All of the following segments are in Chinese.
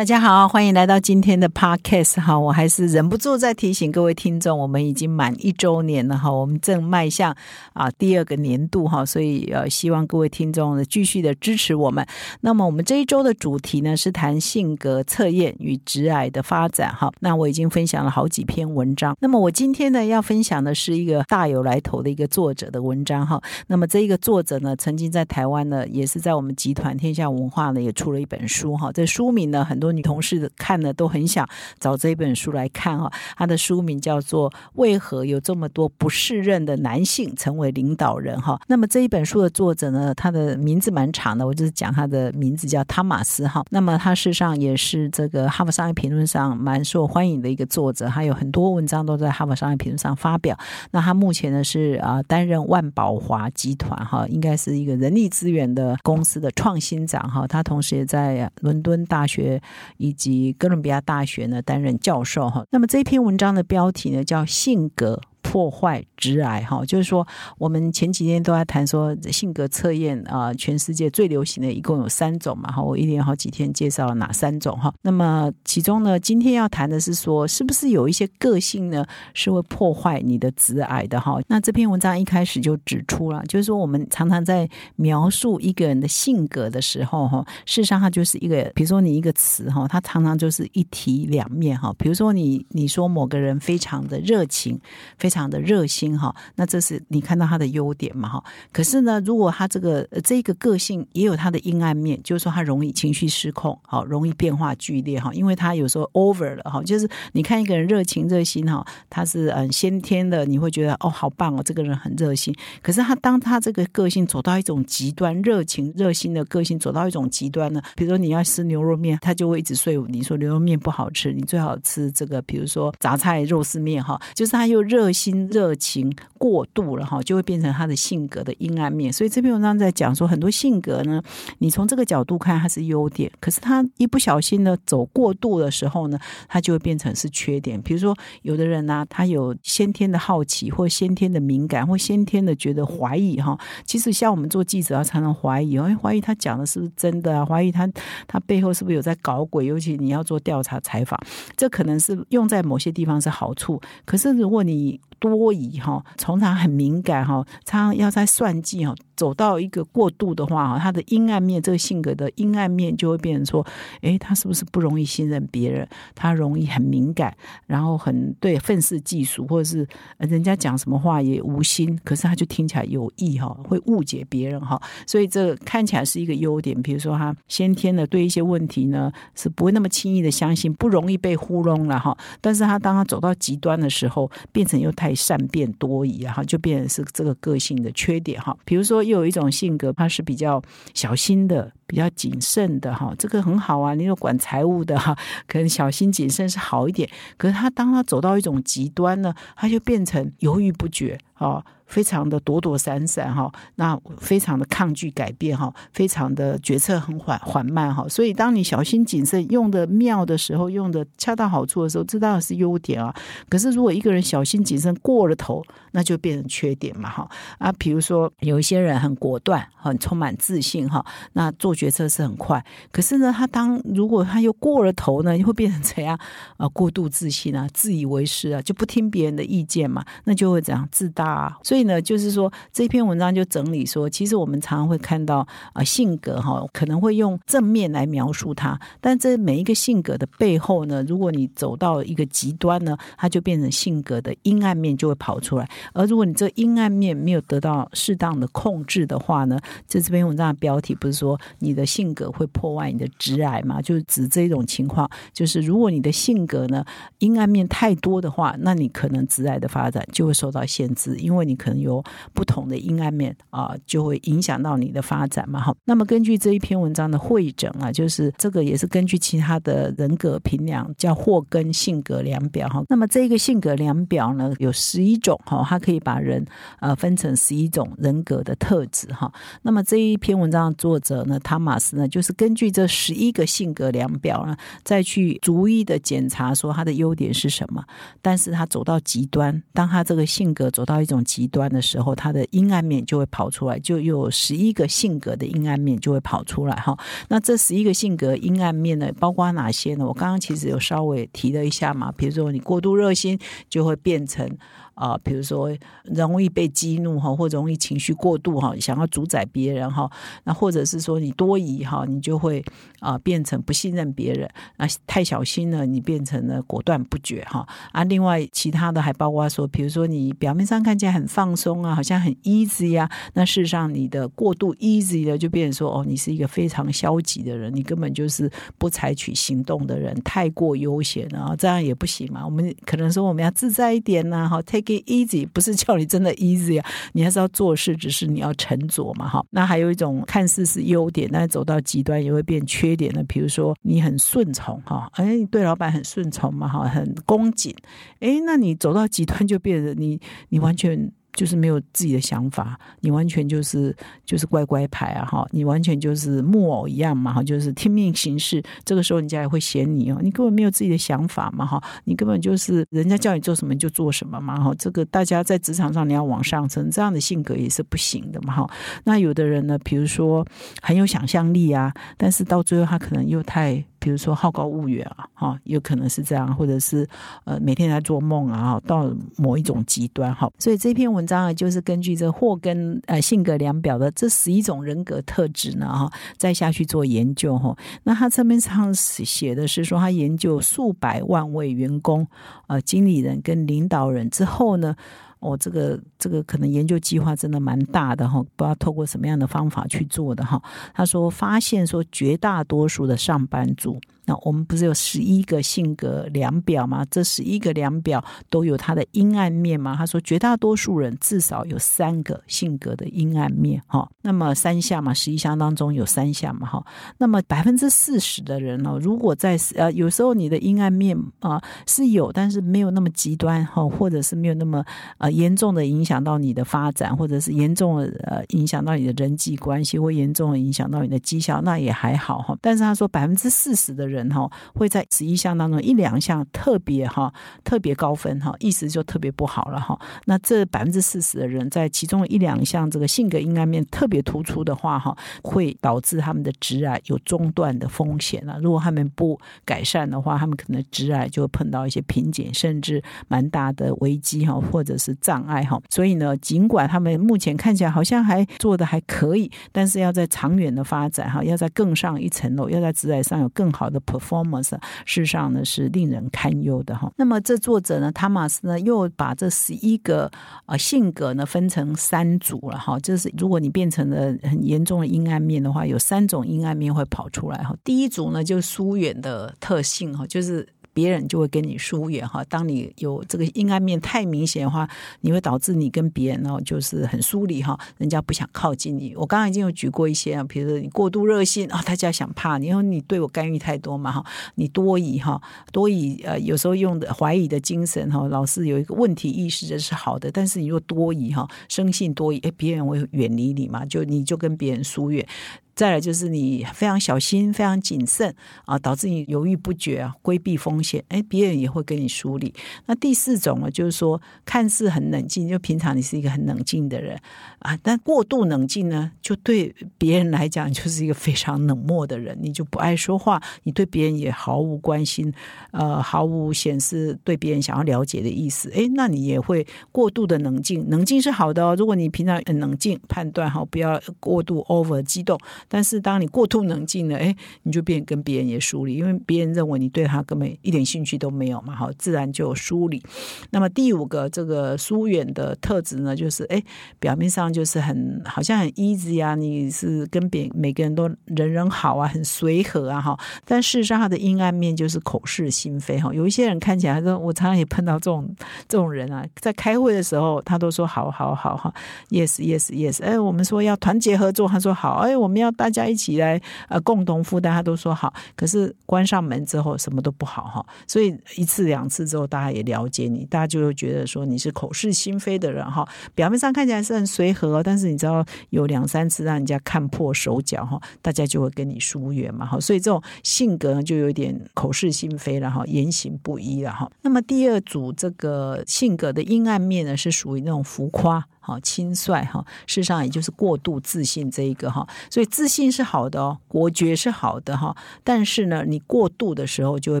大家好，欢迎来到今天的 Podcast 哈，我还是忍不住再提醒各位听众，我们已经满一周年了哈，我们正迈向啊第二个年度哈，所以呃希望各位听众呢继续的支持我们。那么我们这一周的主题呢是谈性格测验与直癌的发展哈，那我已经分享了好几篇文章，那么我今天呢要分享的是一个大有来头的一个作者的文章哈，那么这一个作者呢曾经在台湾呢也是在我们集团天下文化呢也出了一本书哈，这书名呢很多。女同事看了都很想找这本书来看哈，他的书名叫做《为何有这么多不适任的男性成为领导人》哈。那么这一本书的作者呢，他的名字蛮长的，我就是讲他的名字叫汤马斯哈。那么他事实上也是这个《哈佛商业评论》上蛮受欢迎的一个作者，还有很多文章都在《哈佛商业评论》上发表。那他目前呢是啊担任万宝华集团哈，应该是一个人力资源的公司的创新长哈。他同时也在伦敦大学。以及哥伦比亚大学呢担任教授哈，那么这篇文章的标题呢叫性格。破坏直癌哈，就是说我们前几天都在谈说性格测验啊，全世界最流行的一共有三种嘛哈，我一连好几天介绍了哪三种哈。那么其中呢，今天要谈的是说，是不是有一些个性呢是会破坏你的直癌的哈？那这篇文章一开始就指出了，就是说我们常常在描述一个人的性格的时候哈，事实上它就是一个，比如说你一个词哈，它常常就是一体两面哈。比如说你你说某个人非常的热情，非常的热心哈，那这是你看到他的优点嘛哈？可是呢，如果他这个这个个性也有他的阴暗面，就是说他容易情绪失控，好，容易变化剧烈哈，因为他有时候 over 了哈。就是你看一个人热情热心哈，他是嗯先天的，你会觉得哦好棒哦，这个人很热心。可是他当他这个个性走到一种极端，热情热心的个性走到一种极端呢，比如说你要吃牛肉面，他就会一直睡。你说牛肉面不好吃，你最好吃这个，比如说杂菜肉丝面哈，就是他又热。心热情过度了哈，就会变成他的性格的阴暗面。所以这篇文章在讲说，很多性格呢，你从这个角度看它是优点，可是他一不小心呢走过度的时候呢，他就会变成是缺点。比如说，有的人呢，他有先天的好奇，或先天的敏感，或先天的觉得怀疑哈。其实像我们做记者要常常怀疑，因怀疑他讲的是不是真的啊？怀疑他他背后是不是有在搞鬼？尤其你要做调查采访，这可能是用在某些地方是好处。可是如果你多疑哈，常常很敏感哈，常常要在算计哈。走到一个过度的话哈，他的阴暗面，这个性格的阴暗面就会变成说，哎，他是不是不容易信任别人？他容易很敏感，然后很对愤世嫉俗，或者是人家讲什么话也无心，可是他就听起来有意哈，会误解别人哈。所以这看起来是一个优点，比如说他先天的对一些问题呢是不会那么轻易的相信，不容易被糊弄了哈。但是他当他走到极端的时候，变成又太善变多疑啊，哈，就变成是这个个性的缺点哈。比如说。又有一种性格，他是比较小心的。比较谨慎的哈，这个很好啊。你有管财务的哈，可能小心谨慎是好一点。可是他当他走到一种极端呢，他就变成犹豫不决啊，非常的躲躲闪闪哈，那非常的抗拒改变哈，非常的决策很缓缓慢哈。所以当你小心谨慎用的妙的时候，用的恰到好处的时候，这当然是优点啊。可是如果一个人小心谨慎过了头，那就变成缺点嘛哈啊。比如说有一些人很果断，很充满自信哈，那做。决策是很快，可是呢，他当如果他又过了头呢，会变成怎样啊？过度自信啊，自以为是啊，就不听别人的意见嘛，那就会怎样自大。啊。所以呢，就是说这篇文章就整理说，其实我们常常会看到啊，性格哈，可能会用正面来描述他，但这每一个性格的背后呢，如果你走到一个极端呢，它就变成性格的阴暗面就会跑出来。而如果你这阴暗面没有得到适当的控制的话呢，这这篇文章的标题不是说你。你的性格会破坏你的直癌嘛？就是指这种情况，就是如果你的性格呢阴暗面太多的话，那你可能直癌的发展就会受到限制，因为你可能有不同的阴暗面啊，就会影响到你的发展嘛。哈，那么根据这一篇文章的会诊啊，就是这个也是根据其他的人格评量，叫霍根性格量表哈。那么这个性格量表呢，有十一种哈，它可以把人呃分成十一种人格的特质哈。那么这一篇文章的作者呢，他马斯呢，就是根据这十一个性格量表呢，再去逐一的检查说他的优点是什么。但是他走到极端，当他这个性格走到一种极端的时候，他的阴暗面就会跑出来，就有十一个性格的阴暗面就会跑出来哈。那这十一个性格阴暗面呢，包括哪些呢？我刚刚其实有稍微提了一下嘛，比如说你过度热心，就会变成。啊，比如说容易被激怒哈，或容易情绪过度哈，想要主宰别人哈，那或者是说你多疑哈，你就会啊变成不信任别人啊，太小心了，你变成了果断不决哈啊。另外其他的还包括说，比如说你表面上看起来很放松啊，好像很 easy 呀，那事实上你的过度 easy 的就变成说哦，你是一个非常消极的人，你根本就是不采取行动的人，太过悠闲啊，这样也不行嘛。我们可能说我们要自在一点呐，哈，take。Easy 不是叫你真的 easy 啊，你还是要做事，只是你要沉着嘛，哈。那还有一种看似是优点，但是走到极端也会变缺点的，比如说你很顺从哈，哎，你对老板很顺从嘛，哈，很恭谨，哎，那你走到极端就变得你你完全。就是没有自己的想法，你完全就是就是乖乖牌啊哈，你完全就是木偶一样嘛哈，就是听命行事。这个时候人家也会嫌你哦，你根本没有自己的想法嘛哈，你根本就是人家叫你做什么就做什么嘛哈。这个大家在职场上你要往上升，这样的性格也是不行的嘛哈。那有的人呢，比如说很有想象力啊，但是到最后他可能又太。比如说好高骛远啊，哈，有可能是这样，或者是呃每天在做梦啊，到某一种极端哈。所以这篇文章啊，就是根据这霍根呃性格量表的这十一种人格特质呢，哈，再下去做研究哈。那他这边上写的是说，他研究数百万位员工、呃经理人跟领导人之后呢。哦，这个这个可能研究计划真的蛮大的哈，不知道透过什么样的方法去做的哈。他说发现说绝大多数的上班族。我们不是有十一个性格量表吗？这十一个量表都有它的阴暗面吗？他说，绝大多数人至少有三个性格的阴暗面，哈。那么三项嘛，十一项当中有三项嘛，哈。那么百分之四十的人呢，如果在呃，有时候你的阴暗面啊是有，但是没有那么极端哈，或者是没有那么呃严重的影响到你的发展，或者是严重的呃影响到你的人际关系，或严重的影响到你的绩效，那也还好哈。但是他说百分之四十的人。人哈，会在十一项当中一两项特别哈，特别高分哈，意思就特别不好了哈。那这百分之四十的人在其中一两项这个性格阴暗面特别突出的话哈，会导致他们的直癌有中断的风险了。如果他们不改善的话，他们可能直癌就会碰到一些瓶颈，甚至蛮大的危机哈，或者是障碍哈。所以呢，尽管他们目前看起来好像还做的还可以，但是要在长远的发展哈，要在更上一层楼，要在直癌上有更好的。Performance 事实上呢是令人堪忧的哈。那么这作者呢，汤马斯呢又把这十一个呃性格呢分成三组了哈。就是如果你变成了很严重的阴暗面的话，有三种阴暗面会跑出来哈。第一组呢就是疏远的特性哈，就是。别人就会跟你疏远哈。当你有这个阴暗面太明显的话，你会导致你跟别人呢就是很疏离哈，人家不想靠近你。我刚刚已经有举过一些啊，比如说你过度热心啊，大家想怕你，因为你对我干预太多嘛哈。你多疑哈，多疑呃，有时候用的怀疑的精神哈，老是有一个问题意识这是好的。但是你若多疑哈，生性多疑，哎，别人会远离你嘛，就你就跟别人疏远。再来就是你非常小心、非常谨慎啊，导致你犹豫不决啊，规避风险。哎，别人也会跟你梳理。那第四种呢，就是说看似很冷静，就平常你是一个很冷静的人啊，但过度冷静呢，就对别人来讲就是一个非常冷漠的人。你就不爱说话，你对别人也毫无关心，呃，毫无显示对别人想要了解的意思。哎，那你也会过度的冷静。冷静是好的哦，如果你平常很冷静判断哈，不要过度 over 激动。但是当你过度冷静了，哎，你就变跟别人也疏离，因为别人认为你对他根本一点兴趣都没有嘛，好，自然就疏离。那么第五个这个疏远的特质呢，就是哎，表面上就是很好像很 easy 啊，你是跟别每个人都人人好啊，很随和啊，哈，但事实上他的阴暗面就是口是心非哈。有一些人看起来说，我常常也碰到这种这种人啊，在开会的时候，他都说好好好哈，yes yes yes，哎，我们说要团结合作，他说好，哎，我们要。大家一起来呃共同负担，他都说好。可是关上门之后什么都不好哈，所以一次两次之后，大家也了解你，大家就会觉得说你是口是心非的人哈。表面上看起来是很随和，但是你知道有两三次让人家看破手脚哈，大家就会跟你疏远嘛哈。所以这种性格呢，就有点口是心非了哈，言行不一了哈。那么第二组这个性格的阴暗面呢，是属于那种浮夸。好轻率哈，事实上也就是过度自信这一个哈，所以自信是好的哦，国觉是好的哈，但是呢，你过度的时候就会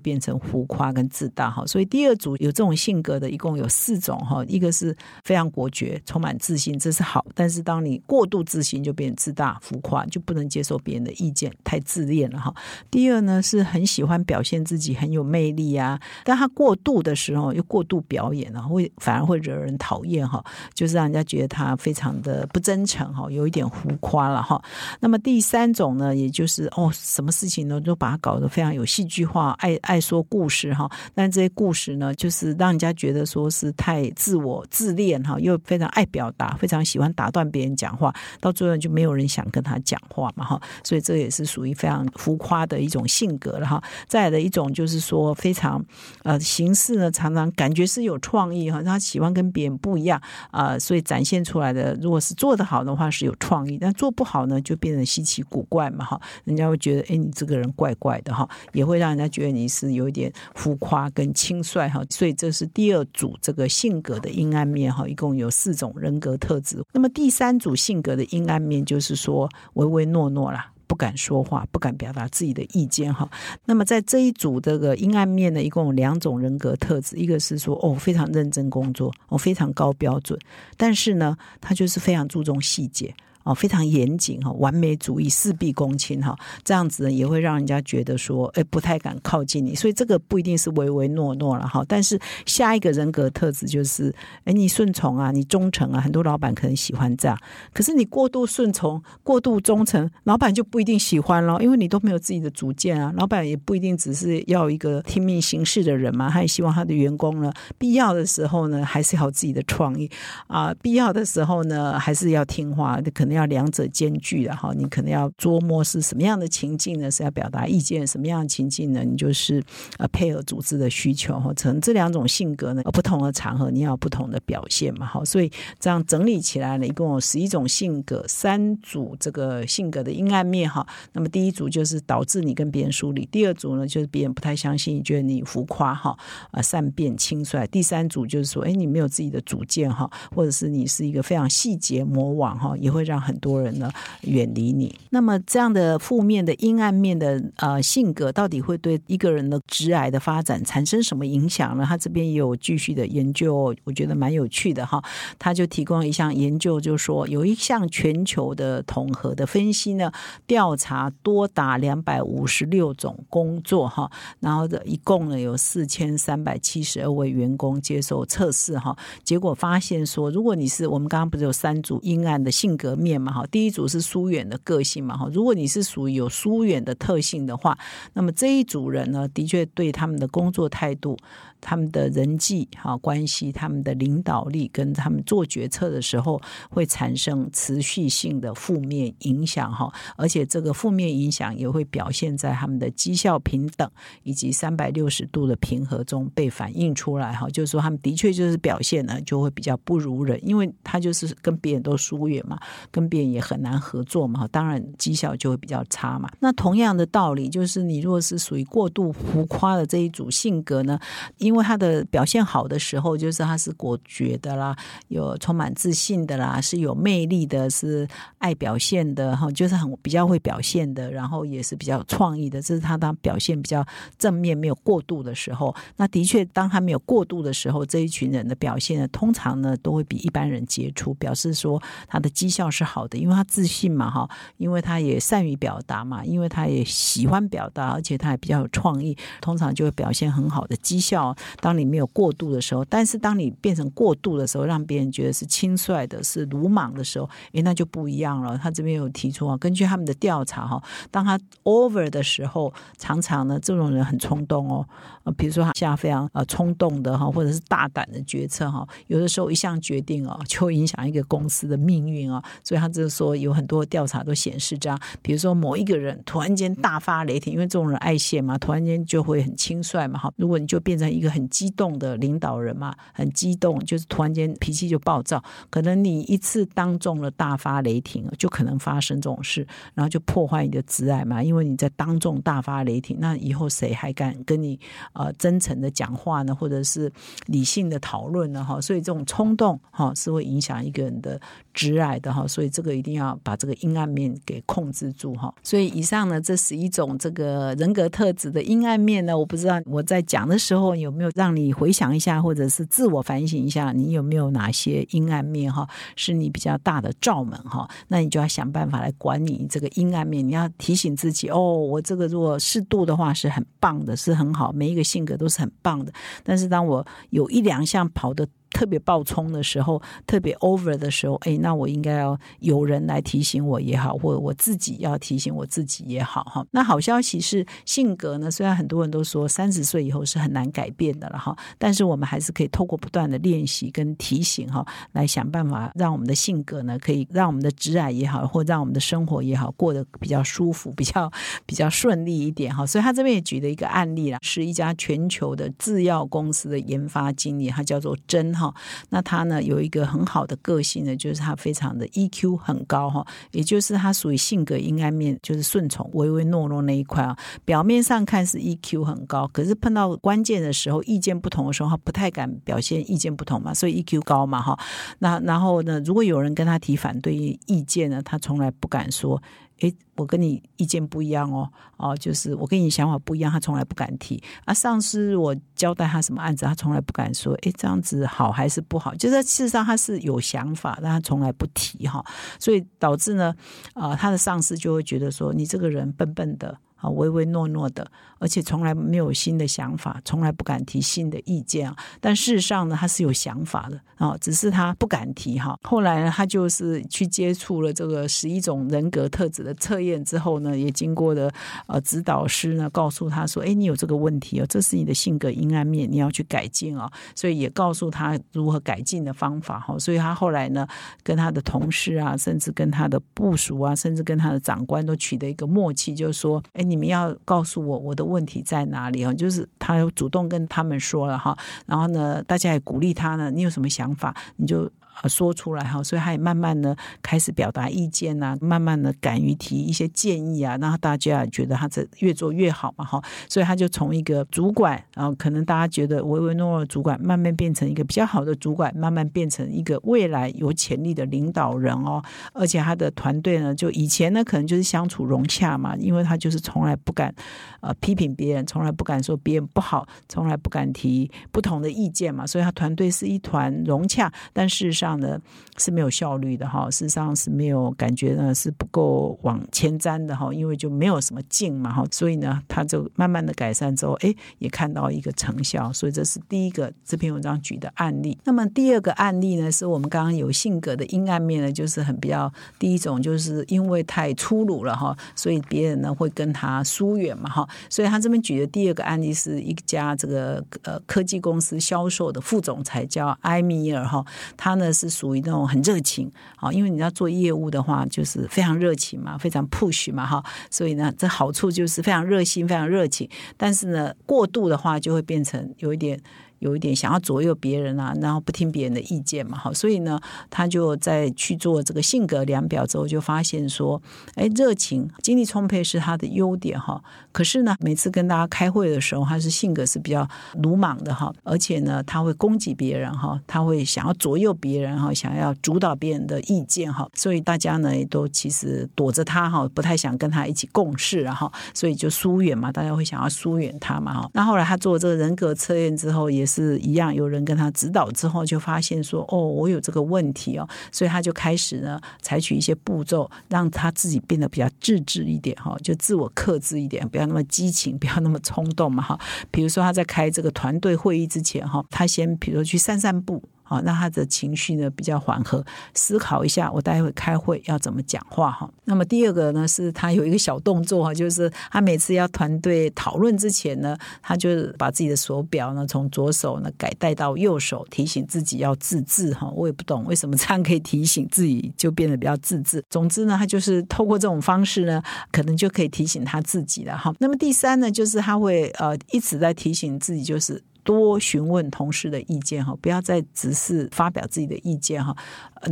变成浮夸跟自大哈。所以第二组有这种性格的，一共有四种哈，一个是非常国觉，充满自信，这是好，但是当你过度自信，就变自大浮夸，就不能接受别人的意见，太自恋了哈。第二呢，是很喜欢表现自己很有魅力啊，但他过度的时候又过度表演了，会反而会惹人讨厌哈，就是让人家。觉得他非常的不真诚哈，有一点浮夸了哈。那么第三种呢，也就是哦，什么事情呢都把它搞得非常有戏剧化，爱爱说故事哈。但这些故事呢，就是让人家觉得说是太自我自恋哈，又非常爱表达，非常喜欢打断别人讲话，到最后就没有人想跟他讲话嘛哈。所以这也是属于非常浮夸的一种性格了哈。再来的一种就是说非常呃形式呢，常常感觉是有创意哈，他喜欢跟别人不一样啊，所以展。展现出来的，如果是做得好的话，是有创意；但做不好呢，就变成稀奇古怪嘛，哈，人家会觉得，哎，你这个人怪怪的，哈，也会让人家觉得你是有一点浮夸跟轻率，哈。所以这是第二组这个性格的阴暗面，哈，一共有四种人格特质。那么第三组性格的阴暗面，就是说唯唯诺诺啦。不敢说话，不敢表达自己的意见哈。那么在这一组这个阴暗面呢，一共有两种人格特质，一个是说哦非常认真工作，哦非常高标准，但是呢，他就是非常注重细节。哦，非常严谨哈，完美主义，事必躬亲哈，这样子呢也会让人家觉得说，哎，不太敢靠近你。所以这个不一定是唯唯诺诺了哈。但是下一个人格特质就是，哎，你顺从啊，你忠诚啊，很多老板可能喜欢这样。可是你过度顺从、过度忠诚，老板就不一定喜欢了，因为你都没有自己的主见啊。老板也不一定只是要一个听命行事的人嘛，他也希望他的员工呢，必要的时候呢，还是要自己的创意啊，必要的时候呢，还是要听话，可能要。两者兼具的哈，你可能要琢磨是什么样的情境呢？是要表达意见，什么样的情境呢？你就是呃配合组织的需求哈。成这两种性格呢，不同的场合你要不同的表现嘛。好，所以这样整理起来呢，一共有十一种性格，三组这个性格的阴暗面哈。那么第一组就是导致你跟别人疏离，第二组呢就是别人不太相信，觉得你浮夸哈啊善变轻率。第三组就是说，哎，你没有自己的主见哈，或者是你是一个非常细节魔王哈，也会让。很多人呢远离你，那么这样的负面的阴暗面的呃性格，到底会对一个人的直癌的发展产生什么影响呢？他这边也有继续的研究，我觉得蛮有趣的哈。他就提供一项研究，就说有一项全球的统合的分析呢，调查多达两百五十六种工作哈，然后的一共呢有四千三百七十二位员工接受测试哈，结果发现说，如果你是我们刚刚不是有三组阴暗的性格面。嘛哈，第一组是疏远的个性嘛哈，如果你是属于有疏远的特性的话，那么这一组人呢，的确对他们的工作态度。他们的人际哈关系，他们的领导力跟他们做决策的时候会产生持续性的负面影响哈，而且这个负面影响也会表现在他们的绩效平等以及三百六十度的平和中被反映出来哈，就是说他们的确就是表现呢就会比较不如人，因为他就是跟别人都疏远嘛，跟别人也很难合作嘛，当然绩效就会比较差嘛。那同样的道理，就是你如果是属于过度浮夸的这一组性格呢？因为他的表现好的时候，就是他是果决的啦，有充满自信的啦，是有魅力的，是爱表现的哈，就是很比较会表现的，然后也是比较创意的。这是他当表现比较正面、没有过度的时候。那的确，当他没有过度的时候，这一群人的表现呢，通常呢都会比一般人杰出，表示说他的绩效是好的，因为他自信嘛哈，因为他也善于表达嘛，因为他也喜欢表达，而且他也比较有创意，通常就会表现很好的绩效。当你没有过度的时候，但是当你变成过度的时候，让别人觉得是轻率的、是鲁莽的时候，诶，那就不一样了。他这边有提出啊，根据他们的调查哈，当他 over 的时候，常常呢，这种人很冲动哦。呃，比如说他下非常呃冲动的哈，或者是大胆的决策哈，有的时候一项决定哦，就影响一个公司的命运啊。所以他就是说有很多调查都显示这样，比如说某一个人突然间大发雷霆，因为这种人爱现嘛，突然间就会很轻率嘛，哈，如果你就变成一个很激动的领导人嘛，很激动，就是突然间脾气就暴躁，可能你一次当众了大发雷霆，就可能发生这种事，然后就破坏你的挚爱嘛，因为你在当众大发雷霆，那以后谁还敢跟你呃真诚的讲话呢，或者是理性的讨论呢？哈，所以这种冲动哈是会影响一个人的挚爱的哈，所以这个一定要把这个阴暗面给控制住哈。所以以上呢，这十一种这个人格特质的阴暗面呢，我不知道我在讲的时候有没有让你回想一下，或者是自我反省一下，你有没有哪些阴暗面哈，是你比较大的罩门哈？那你就要想办法来管理这个阴暗面，你要提醒自己哦，我这个如果适度的话是很棒的，是很好，每一个性格都是很棒的。但是当我有一两项跑的。特别暴冲的时候，特别 over 的时候，哎，那我应该要有人来提醒我也好，或者我自己要提醒我自己也好，哈。那好消息是，性格呢，虽然很多人都说三十岁以后是很难改变的了，哈，但是我们还是可以透过不断的练习跟提醒，哈，来想办法让我们的性格呢，可以让我们的直癌也好，或让我们的生活也好，过得比较舒服，比较比较顺利一点，哈。所以他这边也举了一个案例啦，是一家全球的制药公司的研发经理，他叫做真，哈。那他呢有一个很好的个性呢，就是他非常的 EQ 很高哈，也就是他属于性格阴暗面，就是顺从、唯唯诺诺那一块啊。表面上看是 EQ 很高，可是碰到关键的时候，意见不同的时候，他不太敢表现意见不同嘛，所以 EQ 高嘛哈。那然后呢，如果有人跟他提反对意见呢，他从来不敢说。诶，我跟你意见不一样哦，哦，就是我跟你想法不一样，他从来不敢提。啊，上司我交代他什么案子，他从来不敢说，诶，这样子好好还是不好？就是事实上他是有想法，但他从来不提哈，所以导致呢，啊，他的上司就会觉得说，你这个人笨笨的。啊，唯唯诺诺的，而且从来没有新的想法，从来不敢提新的意见啊。但事实上呢，他是有想法的啊，只是他不敢提哈。后来呢，他就是去接触了这个十一种人格特质的测验之后呢，也经过了呃指导师呢告诉他说：“哎，你有这个问题哦，这是你的性格阴暗面，你要去改进啊。”所以也告诉他如何改进的方法哈。所以他后来呢，跟他的同事啊，甚至跟他的部署啊，甚至跟他的长官都取得一个默契，就是说：“哎。”你们要告诉我我的问题在哪里啊？就是他主动跟他们说了哈，然后呢，大家也鼓励他呢。你有什么想法，你就。说出来哈，所以他也慢慢的开始表达意见呐，慢慢的敢于提一些建议啊，然后大家觉得他这越做越好嘛哈，所以他就从一个主管，然后可能大家觉得唯唯诺诺主管，慢慢变成一个比较好的主管，慢慢变成一个未来有潜力的领导人哦，而且他的团队呢，就以前呢可能就是相处融洽嘛，因为他就是从来不敢呃批评别人，从来不敢说别人不好，从来不敢提不同的意见嘛，所以他团队是一团融洽，但事实上。这样的是没有效率的哈，事实上是没有感觉呢，是不够往前瞻的哈，因为就没有什么劲嘛哈，所以呢，他就慢慢的改善之后，哎，也看到一个成效，所以这是第一个这篇文章举的案例。那么第二个案例呢，是我们刚刚有性格的阴暗面呢，就是很比较第一种，就是因为太粗鲁了哈，所以别人呢会跟他疏远嘛哈，所以他这边举的第二个案例是一家这个呃科技公司销售的副总裁叫埃米尔哈，他呢。是属于那种很热情啊，因为你要做业务的话，就是非常热情嘛，非常 push 嘛，哈，所以呢，这好处就是非常热心，非常热情。但是呢，过度的话就会变成有一点。有一点想要左右别人啊，然后不听别人的意见嘛，好，所以呢，他就在去做这个性格量表之后，就发现说，哎，热情、精力充沛是他的优点哈。可是呢，每次跟大家开会的时候，他是性格是比较鲁莽的哈，而且呢，他会攻击别人哈，他会想要左右别人哈，想要主导别人的意见哈，所以大家呢也都其实躲着他哈，不太想跟他一起共事然后，所以就疏远嘛，大家会想要疏远他嘛哈。那后来他做这个人格测验之后也。是一样，有人跟他指导之后，就发现说：“哦，我有这个问题哦。”所以他就开始呢，采取一些步骤，让他自己变得比较自制一点哈，就自我克制一点，不要那么激情，不要那么冲动嘛哈。比如说他在开这个团队会议之前哈，他先比如说去散散步。好，让他的情绪呢比较缓和，思考一下我待会开会要怎么讲话哈。那么第二个呢，是他有一个小动作哈，就是他每次要团队讨论之前呢，他就把自己的手表呢从左手呢改带到右手，提醒自己要自制哈。我也不懂为什么这样可以提醒自己就变得比较自制。总之呢，他就是透过这种方式呢，可能就可以提醒他自己了哈。那么第三呢，就是他会呃一直在提醒自己，就是多询问同事的意见哈，不要再只是发表自己的意见哈。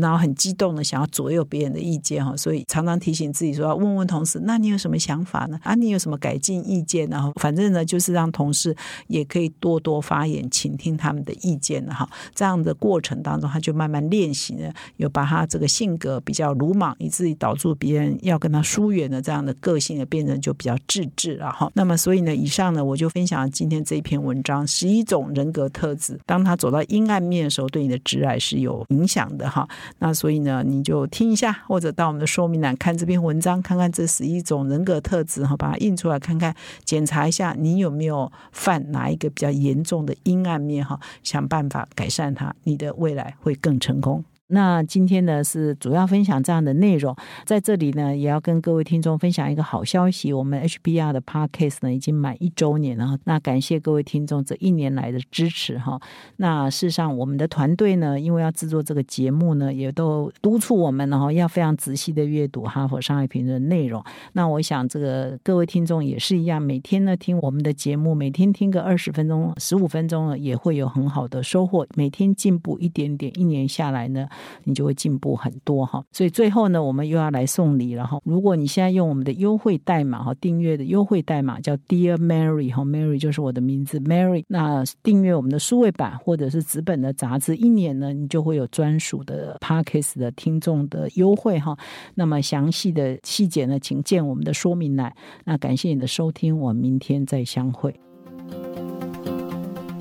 然后很激动的想要左右别人的意见哈，所以常常提醒自己说要问问同事，那你有什么想法呢？啊，你有什么改进意见？然后反正呢，就是让同事也可以多多发言，倾听他们的意见哈。这样的过程当中，他就慢慢练习呢，有把他这个性格比较鲁莽，以至于导致别人要跟他疏远的这样的个性的变成就比较自制了哈。那么所以呢，以上呢，我就分享今天这一篇文章，十一种人格特质，当他走到阴暗面的时候，对你的直癌是有影响的哈。那所以呢，你就听一下，或者到我们的说明栏看这篇文章，看看这十一种人格特质哈，把它印出来看看，检查一下你有没有犯哪一个比较严重的阴暗面哈，想办法改善它，你的未来会更成功。那今天呢是主要分享这样的内容，在这里呢也要跟各位听众分享一个好消息，我们 HBR 的 Podcast 呢已经满一周年了，那感谢各位听众这一年来的支持哈。那事实上我们的团队呢，因为要制作这个节目呢，也都督促我们，然后要非常仔细的阅读哈佛商业评论内容。那我想这个各位听众也是一样，每天呢听我们的节目，每天听个二十分钟、十五分钟呢，也会有很好的收获，每天进步一点点，一年下来呢。你就会进步很多哈，所以最后呢，我们又要来送礼了哈。如果你现在用我们的优惠代码哈，订阅的优惠代码叫 Dear Mary 哈，Mary 就是我的名字 Mary。那订阅我们的数位版或者是纸本的杂志，一年呢，你就会有专属的 Parkes 的听众的优惠哈。那么详细的细节呢，请见我们的说明栏。那感谢你的收听，我们明天再相会。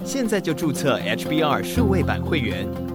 现在就注册 HBR 数位版会员。